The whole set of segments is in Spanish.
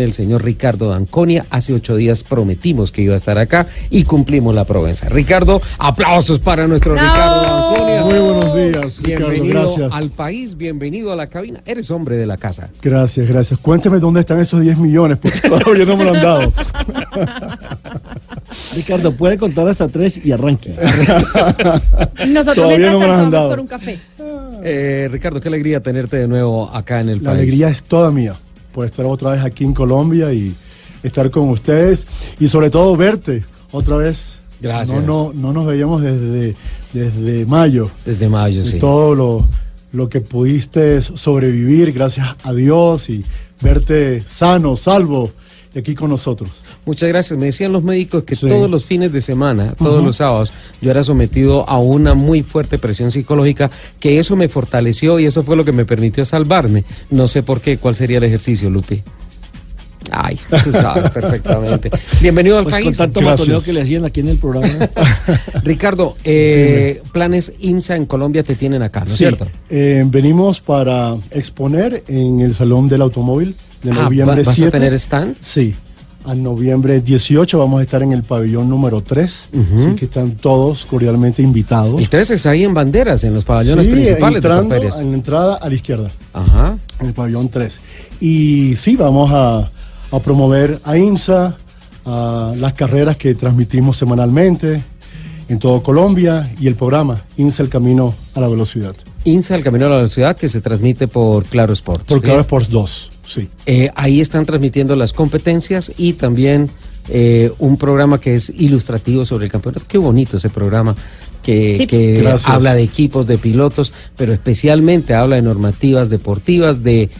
el señor Ricardo Danconia. Hace ocho días prometimos que iba a estar acá y cumplimos la promesa. Ricardo, aplausos para nuestro Ricardo Danconia. Muy buenos días, Ricardo, Bienvenido gracias. al país, bienvenido a la cabina. Eres hombre de la casa. Gracias, gracias. Cuénteme dónde están esos 10 millones, porque todavía no me lo han dado. Ricardo, puede contar hasta tres y arranque. Nosotros Todavía no me lo han dado. por un café. Eh, Ricardo, qué alegría tenerte de nuevo acá en el La país. alegría es toda mía por estar otra vez aquí en Colombia y estar con ustedes y sobre todo verte otra vez. Gracias. No, no, no nos veíamos desde, desde mayo. Desde mayo, sí. todo lo, lo que pudiste sobrevivir, gracias a Dios, y verte sano, salvo, y aquí con nosotros. Muchas gracias. Me decían los médicos que Sí. todos los fines de semana, todos los sábados, yo era sometido a una muy fuerte presión psicológica, que eso me fortaleció y eso fue lo que me permitió salvarme. No sé por qué, cuál sería el ejercicio, Lupi. Ay, tú sabes perfectamente. Bienvenido al Pues con país. tanto Gracias. matoneo que le hacían aquí en el programa. Ricardo, eh, planes IMSA en Colombia te tienen acá, ¿no es Sí, cierto? eh, venimos para exponer en el Salón del Automóvil de Ah, noviembre ¿va- ¿Vas 7. a tener stand? Sí, a noviembre 18 vamos a estar en el pabellón número 3, Ujú. así que están todos cordialmente invitados. El 13 es ahí en banderas, en los pabellones Sí, principales entrando en la entrada a la izquierda, Ajá. en el pabellón 3. Y sí, vamos a, a promover a IMSA, a las carreras que transmitimos semanalmente en todo Colombia y el programa IMSA El Camino a la Velocidad. INSA, el Camino a la Velocidad, que se transmite por Claro Sports. Por ¿sí? Claro Sports 2, sí. Eh, ahí están transmitiendo las competencias y también eh, un programa que es ilustrativo sobre el campeonato. Qué bonito ese programa que, Sí. que habla de equipos, de pilotos, pero especialmente habla de normativas deportivas, de,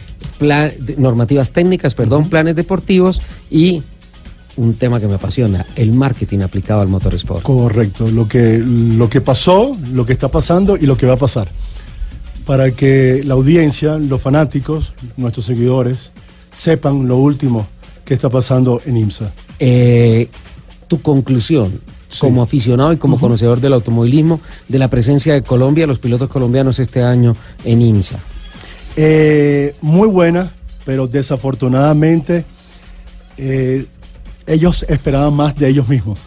normativas técnicas, perdón, planes deportivos y un tema que me apasiona, el marketing aplicado al motorsport. Correcto, lo que, lo que pasó, lo que está pasando y lo que va a pasar. Para que la audiencia, los fanáticos, nuestros seguidores, sepan lo último que está pasando en IMSA. Eh, tu conclusión Sí. como aficionado y como conocedor del automovilismo de la presencia de Colombia, los pilotos colombianos este año en IMSA. Eh, muy buena, pero desafortunadamente eh, ellos esperaban más de ellos mismos.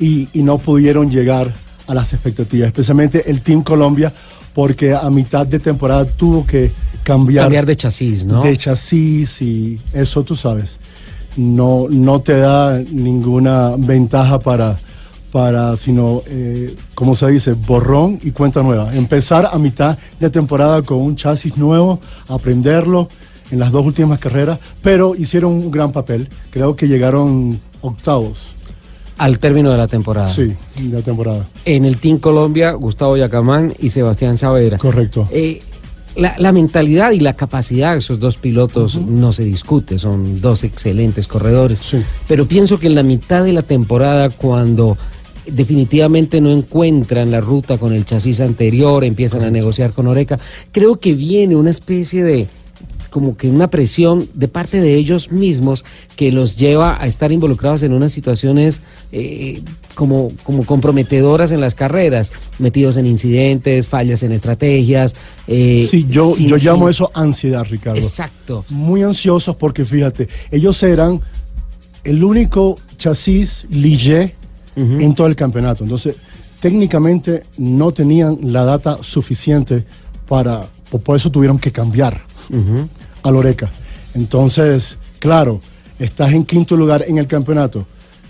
Y, y no pudieron llegar a las expectativas, especialmente el Team Colombia, porque a mitad de temporada tuvo que cambiar, Cambiar de chasis, ¿no? de chasis y eso tú sabes, no, no te da ninguna ventaja para, para sino, eh, como se dice, borrón y cuenta nueva. Empezar a mitad de temporada con un chasis nuevo, aprenderlo en las dos últimas carreras, pero hicieron un gran papel. Creo que llegaron octavos, Al término de la temporada. sí, de la temporada. En el Team Colombia, Gustavo Yacamán y Sebastián Saavedra. Correcto. Eh, la, la mentalidad y la capacidad de esos dos pilotos no se discute, son dos excelentes corredores. Sí. Pero pienso que en la mitad de la temporada, cuando definitivamente no encuentran la ruta con el chasis anterior, empiezan a negociar con Oreca, creo que viene una especie de como que una presión de parte de ellos mismos que los lleva a estar involucrados en unas situaciones eh, como, como comprometedoras en las carreras, metidos en incidentes, fallas en estrategias. eh, Sí, yo, sin- yo llamo sin- eso ansiedad, Ricardo. Exacto. muy ansiosos porque fíjate, ellos eran el único chasis Ligier En todo el campeonato. Entonces, técnicamente no tenían la data suficiente para, por- eso tuvieron que cambiar Ujú. a Loreca. Entonces, claro, estás en quinto lugar en el campeonato,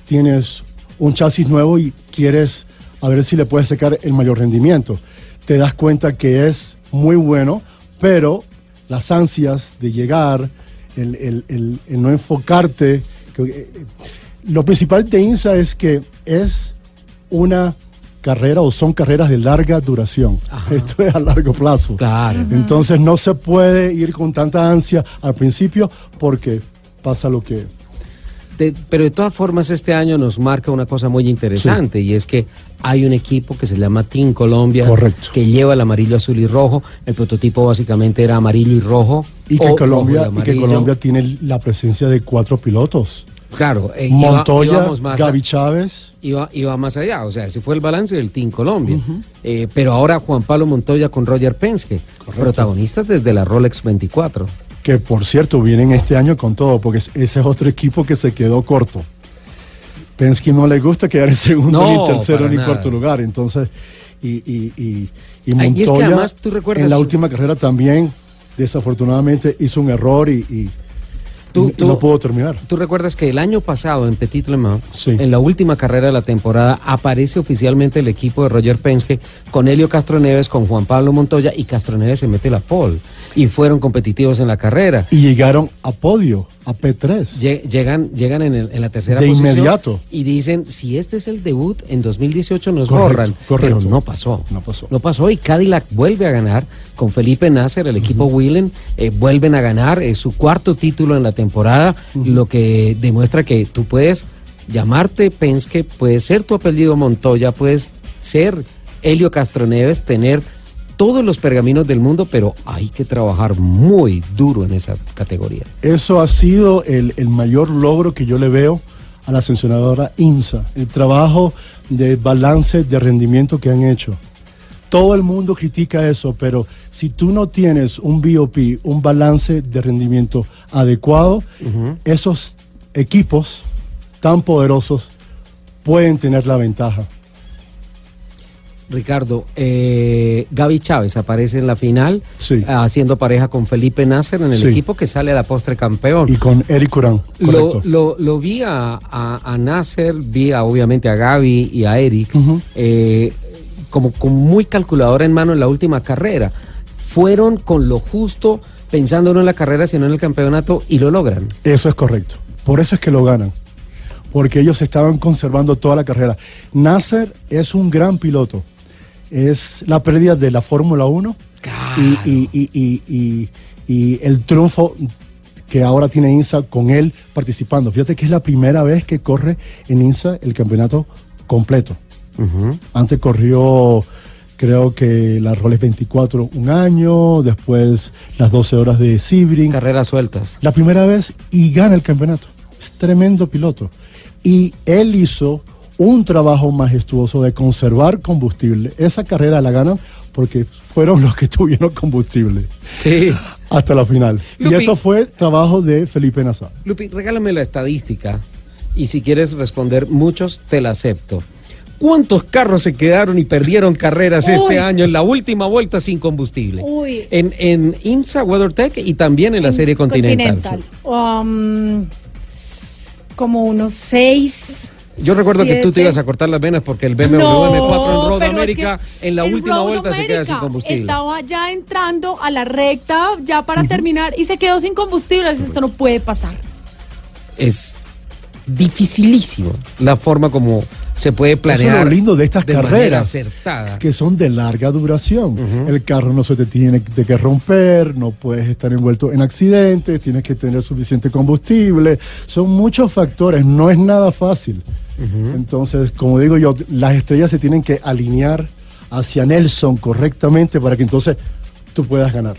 tienes un chasis nuevo y quieres a ver si le puedes sacar el mayor rendimiento. Te das cuenta que es muy bueno, pero las ansias de llegar, el, el- el- el no enfocarte, que, eh, lo principal de INSA es que es una carrera o son carreras de larga duración. Esto es a largo plazo. Claro. Entonces no se puede ir con tanta ansia al principio porque pasa lo que... De- pero de todas formas este año nos marca una cosa muy interesante y es que hay un equipo que se llama Team Colombia Correcto. que lleva el amarillo, azul y rojo. El prototipo básicamente era amarillo y rojo. Y o que, rojo Colombia, y que. Colombia tiene la presencia de cuatro pilotos. Claro, eh, Montoya, íbamos más a- Gaby Chávez. iba, iba más allá, o sea, ese fue el balance del Team Colombia. Eh, pero ahora Juan Pablo Montoya con Roger Penske, protagonistas desde la Rolex 24. que por cierto vienen este año con todo, porque es- ese es otro equipo que se quedó corto. Penske no le gusta quedar en segundo, No, ni tercero, ni nada. cuarto lugar. Entonces, y, y, y, y es que Montoya además, ¿tú recuerdas- en la última carrera también, desafortunadamente, hizo un error y- Tú- no pudo terminar. Tú recuerdas que el año pasado en Petit Le Mans, Sí. en la última carrera de la temporada, aparece oficialmente el equipo de Roger Penske con Helio Castroneves, con Juan Pablo Montoya y Castroneves se mete la pole y fueron competitivos en la carrera. Y llegaron a podio, a P3. Lle- Llegan, llegan en, el- en la tercera De posición inmediato. y dicen, si este es el debut, en 2018 nos Correcto, borran. correcto. Pero no pasó. No pasó. No pasó y Cadillac vuelve a ganar con Felipe Nasser, el equipo Wheelen, eh, vuelven a ganar eh, su cuarto título en la temporada, lo que demuestra que tú puedes llamarte Penske, puedes ser tu apellido Montoya, puedes ser Helio Castroneves, tener todos los pergaminos del mundo, pero hay que trabajar muy duro en esa categoría. Eso ha sido el, el mayor logro que yo le veo a la sancionadora INSA, el trabajo de balance de rendimiento que han hecho. Todo el mundo critica eso, pero si tú no tienes un BOP, un balance de rendimiento adecuado, esos equipos tan poderosos pueden tener la ventaja. Ricardo, eh, Gaby Chávez aparece en la final Sí. haciendo pareja con Felipe Nasser en el Sí. equipo que sale a la postre campeón. Y con Eric Curán, Lo, correcto. lo, lo vi a, a, a Nasser, vi a, obviamente a Gaby y a Eric eh, como con muy calculadora en mano en la última carrera. Fueron con lo justo, pensando no en la carrera, sino en el campeonato y lo logran. Eso es correcto. Por eso es que lo ganan. Porque ellos estaban conservando toda la carrera. Nasser es un gran piloto. Es la pérdida de la Fórmula 1 y, y- y- y- y- y el triunfo que ahora tiene INSA con él participando. Fíjate que es la primera vez que corre en INSA el campeonato completo. Antes corrió, creo que la Rolex 24 un año, después las 12 horas de Sebring. Carreras sueltas. La primera vez y gana el campeonato. Es tremendo piloto. Y él hizo un trabajo majestuoso de conservar combustible. Esa carrera la ganan porque fueron los que tuvieron combustible Sí. hasta la final. Lupi. Y eso fue trabajo de Felipe Nazar. Lupi, regálame la estadística y si quieres responder muchos, te la acepto. ¿Cuántos carros se quedaron y perdieron carreras Uy. este año en la última vuelta sin combustible? Uy. En, en IMSA WeatherTech y también en la serie Continental. Um, como unos seis. Yo recuerdo que tú te ibas a cortar las venas porque el BMW No, M4 en Road es América que en la en última Road vuelta se queda sin combustible. Estaba ya entrando a la recta ya para terminar y se quedó sin combustible. Esto no puede pasar. Es dificilísimo la forma como se puede planear. Eso es lo lindo de estas carreras. Es que son de larga duración. El carro no se te tiene de que romper, no puedes estar envuelto en accidentes, tienes que tener suficiente combustible. Son muchos factores, no es nada fácil. Entonces, como digo yo, las estrellas se tienen que alinear hacia Nelson correctamente para que entonces tú puedas ganar.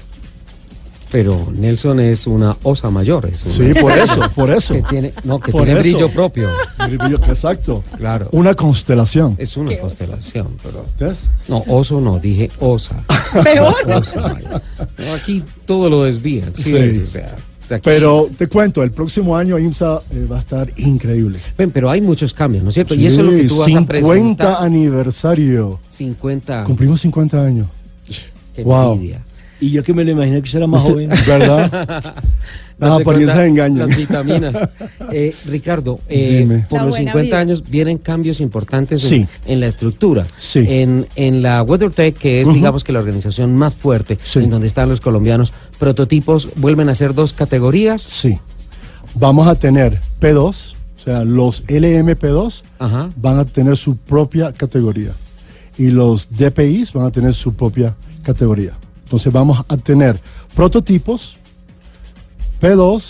Pero Nelson es una osa mayor. Es Sí, una- por eso, por eso. que tiene, no, que Por tiene eso. brillo propio. Exacto. Claro. Una constelación. Es una constelación, pero. ¿Ves? No, oso no, dije osa. Peor. Osa. No, aquí todo lo desvían. Sí, Sí. o sea, aquí- Pero te cuento, el próximo año IMSA eh, va a estar increíble. Ven, pero hay muchos cambios, ¿no es cierto? y eso es lo que Sí, tú vas a 50 presentar. aniversario. 50. Cumplimos 50 años. Qué Wow. envidia. Y yo que me lo imaginé que será más joven. ¿Verdad? Las apariencias engañan. Las vitaminas. Eh, Ricardo, eh, por La los buena 50 vida. años vienen cambios importantes en, Sí. en la estructura. Sí. En, en la WeatherTech, que es, digamos que la organización más fuerte, Sí. en donde están los colombianos, prototipos vuelven a ser dos categorías. Sí. Vamos a tener P2, o sea, los LMP2 Ajá. van a tener su propia categoría. Y los DPIs van a tener su propia categoría. Entonces vamos a tener prototipos P2,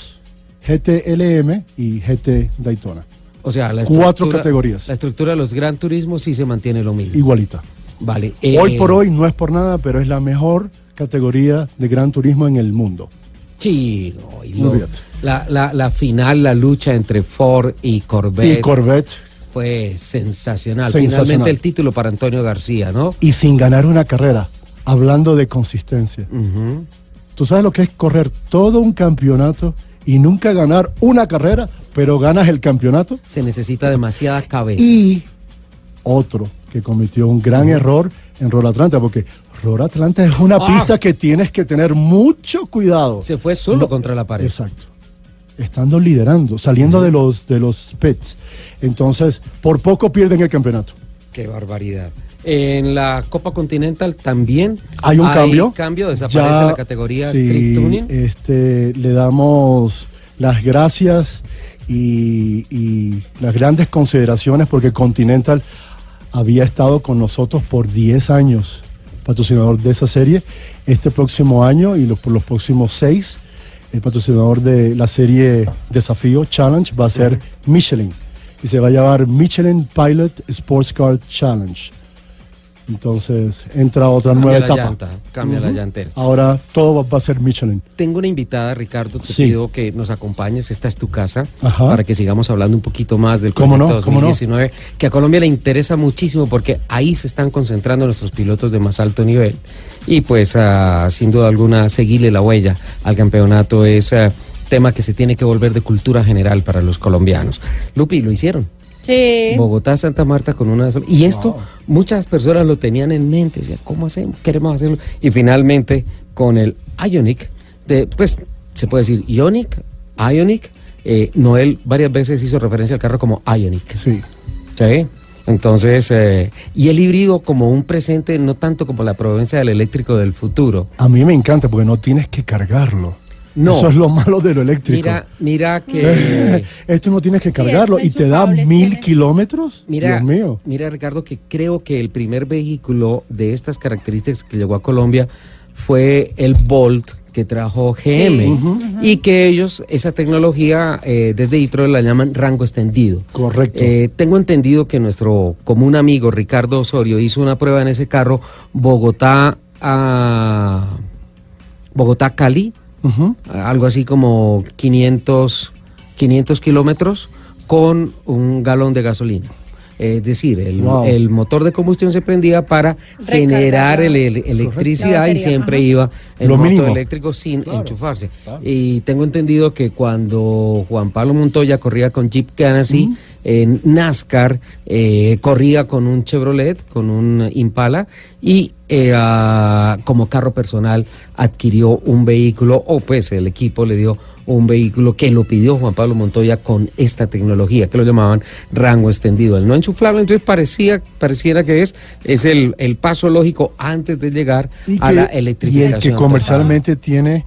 GTLM y GT Daytona. O sea, la Cuatro categorías. La estructura de los Gran Turismos sí se mantiene lo mismo. Igualita. Vale. eh, Hoy por hoy no es por nada, pero es la mejor categoría de gran turismo en el mundo. Sí, no, y lo- Olvídate. la, la, la final, la lucha entre Ford y Corvette Y Corvette, fue sensacional. Sensacional. Finalmente el título para Antonio García, ¿no? y sin ganar una carrera, hablando de consistencia. ¿Tú sabes lo que es correr todo un campeonato y nunca ganar una carrera, pero ganas el campeonato? Se necesita demasiada cabeza. Y otro que cometió un gran error en Roll Atlanta, porque Roll Atlanta es una Ah. pista que tienes que tener mucho cuidado. Se fue solo No, contra la pared. Exacto. Estando liderando, saliendo de los de los pits. Entonces, por poco pierden el campeonato. Qué barbaridad. En la Copa Continental también Hay un cambio. cambio, desaparece Ya, la categoría sí, Street Tuning. Este, le damos las gracias y, y las grandes consideraciones porque Continental había estado con nosotros por 10 años, patrocinador de esa serie. Este próximo año y los, por los próximos 6, el patrocinador de la serie Desafío Challenge va a ser Michelin y se va a llamar Michelin Pilot Sports Car Challenge. Entonces entra otra Cambia nueva la etapa. llanta, cambia la llantera. Ahora todo va, a ser Michelin. Tengo una invitada, Ricardo, te Sí. pido que nos acompañes, esta es tu casa, Ajá. para que sigamos hablando un poquito más del ¿Cómo no? proyecto ¿Cómo no? 2019, que a Colombia le interesa muchísimo porque ahí se están concentrando nuestros pilotos de más alto nivel. Y pues, ah, sin duda alguna, seguirle la huella al campeonato es ah, tema que se tiene que volver de cultura general para los colombianos. Lupi, lo hicieron. Sí. Bogotá, Santa Marta con una sola. Y esto muchas personas lo tenían en mente, decían, ¿cómo hacemos? Queremos hacerlo. Y finalmente con el Ionic, de, pues se puede decir Ionic, Ionic, eh, Noel varias veces hizo referencia al carro como Ionic. Sí. ¿sí? Entonces, eh, y el híbrido como un presente, no tanto como la proveniencia del eléctrico del futuro. A mí me encanta porque no tienes que cargarlo. No. Eso es lo malo de lo eléctrico. Mira, mira que... Esto no tienes que cargarlo y te da mil tiene- kilómetros. Mira, Dios mío. mira Ricardo, que creo que el primer vehículo de estas características que llegó a Colombia fue el Bolt que trajo GM y que ellos esa tecnología eh, desde Detroit la llaman rango extendido. Correcto. Eh, tengo entendido que nuestro común amigo Ricardo Osorio hizo una prueba en ese carro Bogotá a Bogotá Cali Algo así como 500, 500 kilómetros con un galón de gasolina. Es decir, el, Wow. el motor de combustión se prendía para generar el, el- electricidad y siempre ajá. iba el Lo motor mínimo. eléctrico sin Claro, enchufarse. claro. Y tengo entendido que cuando Juan Pablo Montoya corría con Jeep Ganassi, en NASCAR eh, corría con un Chevrolet, con un Impala, y eh, ah, como carro personal adquirió un vehículo, o pues el equipo le dio un vehículo que lo pidió Juan Pablo Montoya con esta tecnología, que lo llamaban rango extendido. El no enchuflable, entonces parecía, pareciera que es, es el, el paso lógico antes de llegar Y, a que- la y electrificación. el que total. comercialmente tiene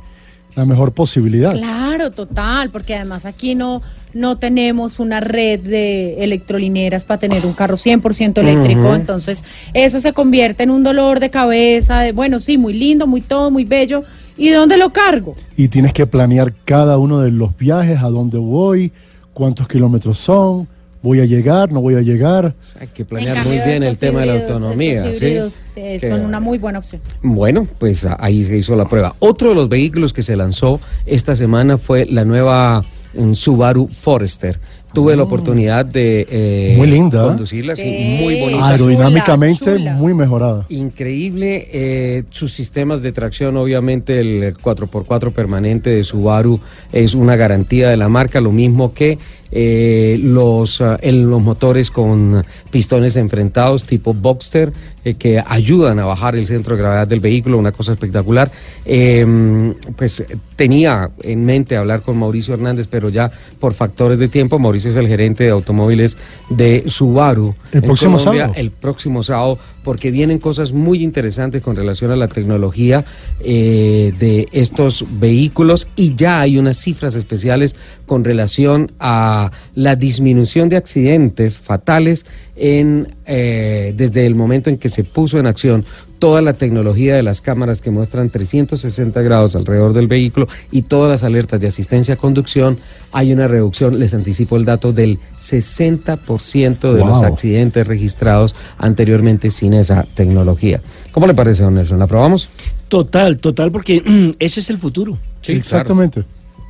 la mejor posibilidad. Claro, total, porque además aquí no, no tenemos una red de electrolineras para tener un carro 100% eléctrico, entonces eso se convierte en un dolor de cabeza, de bueno, sí, muy lindo, muy todo, muy bello, ¿y dónde lo cargo? Y tienes que planear cada uno de los viajes, a dónde voy, cuántos kilómetros son, voy a llegar, no voy a llegar. Hay que planear muy bien el tema de la autonomía. estos ¿sí? eh, Que- son una muy buena opción. Bueno, pues ahí se hizo la prueba. Otro de los vehículos que se lanzó esta semana fue la nueva mm, Subaru Forester. Tuve la oportunidad de eh, Muy linda, ¿eh? conducirla, sí, Sí. muy bonita. Aerodinámicamente Chula, chula. muy mejorada. Increíble eh, sus sistemas de tracción, obviamente el 4x4 permanente de Subaru es una garantía de la marca, lo mismo que eh, los, el- los motores con pistones enfrentados tipo Boxster eh, que ayudan a bajar el centro de gravedad del vehículo, una cosa espectacular. Eh, pues tenía en mente hablar con Mauricio Hernández, pero ya por factores de tiempo, Mauricio es el gerente de automóviles de Subaru. El en próximo Colombia, sábado. el próximo sábado porque vienen cosas muy interesantes con relación a la tecnología eh, de estos vehículos y ya hay unas cifras especiales con relación a la disminución de accidentes fatales en eh, desde el momento en que se puso en acción toda la tecnología de las cámaras que muestran 360 grados alrededor del vehículo y todas las alertas de asistencia a conducción, hay una reducción, les anticipo el dato, del 60% de los accidentes registrados anteriormente sin esa tecnología. ¿Cómo le parece, don Nelson? ¿La probamos? Total, total, porque ese es el futuro. Sí, Exactamente.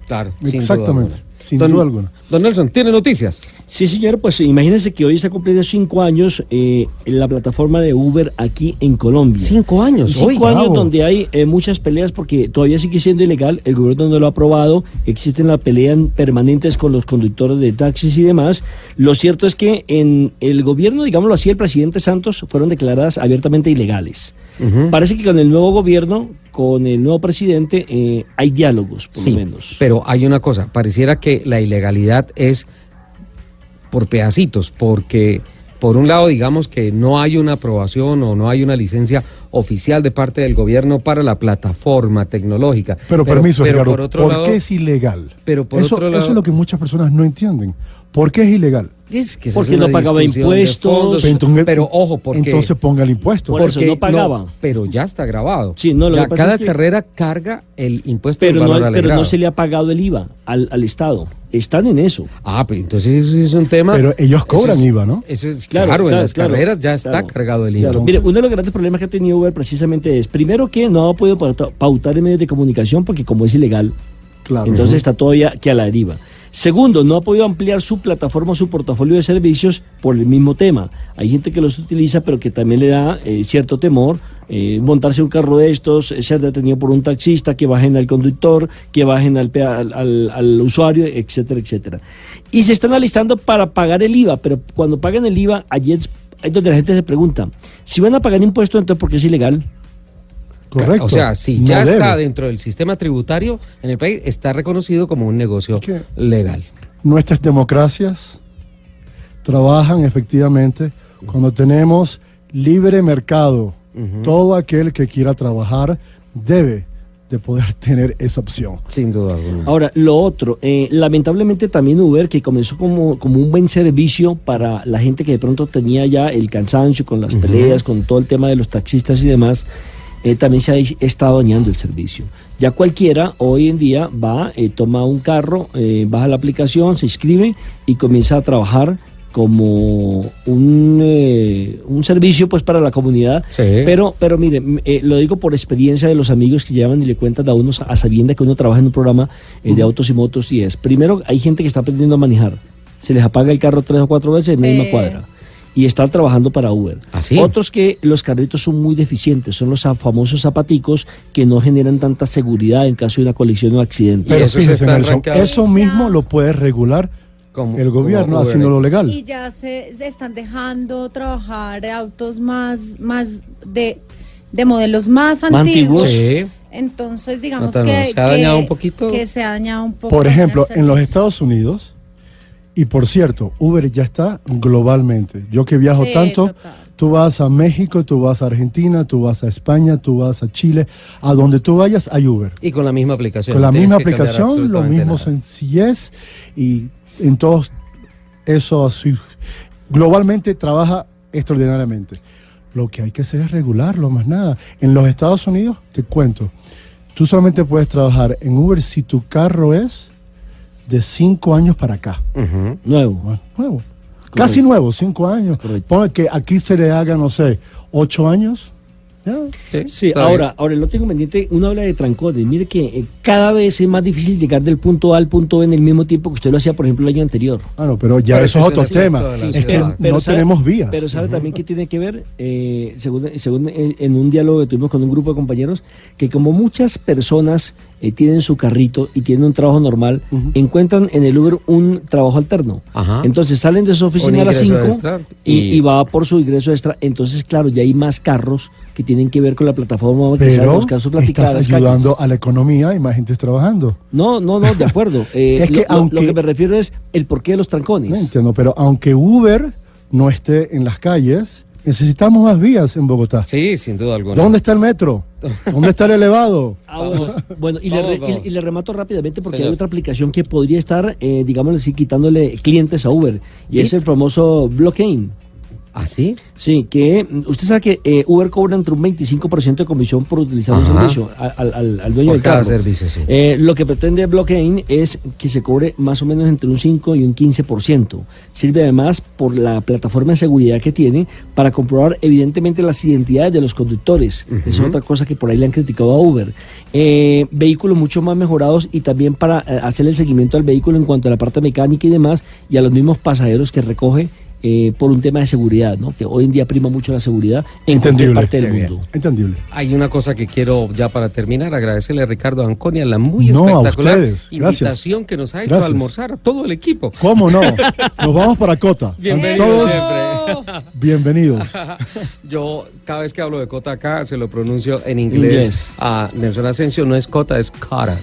Claro, sin Exactamente. Sin Don- duda alguna. Don Nelson, ¿tiene noticias? Sí, señor, pues imagínense que hoy está cumpliendo cinco años eh, la plataforma de Uber aquí en Colombia. Cinco años. Y cinco años bravo. donde hay eh, muchas peleas porque todavía sigue siendo ilegal, el gobierno no lo ha aprobado, existen las peleas permanentes con los conductores de taxis y demás. Lo cierto es que en el gobierno, digámoslo así, el presidente Santos fueron declaradas abiertamente ilegales. Parece que con el nuevo gobierno, con el nuevo presidente, eh, hay diálogos, por Sí, lo menos. pero hay una cosa, pareciera que la ilegalidad es por pedacitos, porque por un lado digamos que no hay una aprobación o no hay una licencia oficial de parte del gobierno para la plataforma tecnológica. Pero, permiso, pero Ricardo, por otro ¿por lado, qué es ilegal? Pero por eso, otro lado- eso es lo que muchas personas no entienden. ¿Por qué es ilegal? es que esa Porque no pagaba impuestos. fondos, Entonces- pero ojo, porque Entonces ponga el impuesto. Por eso no pagaba. pero ya está grabado. Sí, no, lo Ya que pasa cada es que- carrera carga el impuesto Pero del no, pero no se le ha pagado el IVA al, al Estado. Están en eso. Ah, pues entonces eso es un tema. Pero ellos cobran es- IVA, ¿no? Eso es Claro, claro, en claro, las claro, carreras ya está claro. cargado el IVA. Claro, mire, uno de los grandes problemas que ha tenido Uber precisamente es, primero que no ha podido pauta- pautar en medios de comunicación porque como es ilegal, Claro. entonces está todavía que a la deriva. Segundo, no ha podido ampliar su plataforma, su portafolio de servicios por el mismo tema. Hay gente que los utiliza, pero que también le da eh, cierto temor eh, montarse un carro de estos, eh, ser detenido por un taxista, que bajen al conductor, que bajen al, al, al- usuario, etcétera, etcétera. Y se están alistando para pagar el IVA, pero cuando pagan el IVA, allí es, es donde la gente se pregunta, si van a pagar impuestos, entonces ¿por qué es ilegal? Correcto. O sea, si No ya debe. está dentro del sistema tributario en el país, está reconocido como un negocio ¿Qué? legal. Nuestras democracias trabajan efectivamente cuando tenemos libre mercado. Todo aquel que quiera trabajar debe de poder tener esa opción. Sin duda alguna. Ahora, lo otro, eh, lamentablemente también Uber, que comenzó como, como un buen servicio para la gente que de pronto tenía ya el cansancio con las peleas, con todo el tema de los taxistas y demás, eh, también se ha estado dañando el servicio. Ya cualquiera hoy en día va, eh, toma un carro, eh, baja la aplicación, se inscribe y comienza a trabajar como un, eh, un servicio pues para la comunidad. Sí. pero pero mire eh, lo digo por experiencia de los amigos que llevan y le cuentan a unos a sabienda que uno trabaja en un programa eh, de autos y motos y es primero hay gente que está aprendiendo a manejar. Se les apaga el carro tres o cuatro veces en la misma cuadra y están trabajando para Uber. ¿Ah? Otros que los carritos son muy deficientes, son los famosos zapaticos que no generan tanta seguridad en caso de una colisión o accidente. Pero esos fíjese, Nelson, eso mismo lo puede regular Como- el gobierno haciéndolo X. legal. Y ya se, se están dejando trabajar autos más, más de, de modelos más Más antiguos. antiguos. Sí. Entonces, digamos ¿no? que, ¿Se ha que- dañado un poquito? Que se ha dañado un poco. Por ejemplo, en los. Estados Unidos, y por cierto, Uber ya está globalmente. Yo que viajo Sí, tanto, total. tú vas a México, tú vas a Argentina, tú vas a España, tú vas a Chile, a donde tú vayas hay Uber. Y con la misma aplicación. Con la misma aplicación, lo mismo nada. sencillez y en todos eso así, globalmente trabaja extraordinariamente. Lo que hay que hacer es regularlo, más nada. En los Estados Unidos, te cuento, tú solamente puedes trabajar en Uber si tu carro es de cinco años para acá. Nuevo. Bueno, nuevo. Casi nuevo, cinco años. Correcto. Ponle que aquí se le haga, no sé, ocho años. Ya. Sí, ahora, ahora el otro inconveniente, uno habla de trancones. Mire que eh, cada vez es más difícil llegar del punto A al punto B en el mismo tiempo que usted lo hacía, por ejemplo, el año anterior. Ah, no, pero ya Pero eso es otro tema. es que no sabe- tenemos vías. Pero sabe también que tiene que ver, eh, según, según en, en un diálogo que tuvimos con un grupo de compañeros, que como muchas personas eh, tienen su carrito y tienen un trabajo normal, encuentran en el Uber un trabajo alterno. Ajá. Entonces salen de su oficina a las ingreso 5 extra y, y- y va por su ingreso extra. Entonces, claro, ya hay más carros que tienen que ver con la plataforma que se pero buscar su plática estás ayudando calles. a la economía y más gente trabajando. No, no, no, de acuerdo. Eh, Es que lo, lo- lo aunque- que me refiero es el porqué de los trancones. No entiendo, pero aunque Uber no esté en las calles, necesitamos más vías en Bogotá. Sí, sin duda alguna. ¿Dónde está el metro? ¿Dónde está el elevado? Ah, bueno, bueno, y, le Vamos, re- vamos. y- y le remato rápidamente porque Señor. hay otra aplicación que podría estar, eh, digámoslo así, quitándole clientes a Uber. Y es el famoso blockchain. ¿Ah, sí? Sí, que mm, usted sabe que eh, Uber cobra entre un 25% de comisión por utilizar un servicio al, al- al dueño Por del cada carro. servicio, sí. Eh, lo que pretende Blockchain es que se cobre más o menos entre un 5 y un 15%. Sirve además por la plataforma de seguridad que tiene para comprobar evidentemente las identidades de los conductores. Esa es otra cosa que por ahí le han criticado a Uber. Eh, vehículos mucho más mejorados y también para eh, hacer el seguimiento al vehículo en cuanto a la parte mecánica y demás y a los mismos pasajeros que recoge eh, por un tema de seguridad, ¿no? que hoy en día prima mucho la seguridad en cualquier parte del mundo. Entendible. Hay una cosa que quiero ya para terminar, agradecerle a Ricardo Anconia la muy No, a espectacular ustedes. Gracias. invitación que nos ha hecho Gracias. a almorzar a todo el equipo. ¿Cómo no? Nos vamos para Cota. Bienvenidos Todos siempre. bienvenidos. Yo cada vez que hablo de Cota acá se lo pronuncio en inglés. Inglés. a Nelson Asensio, no es Cota, es Cota.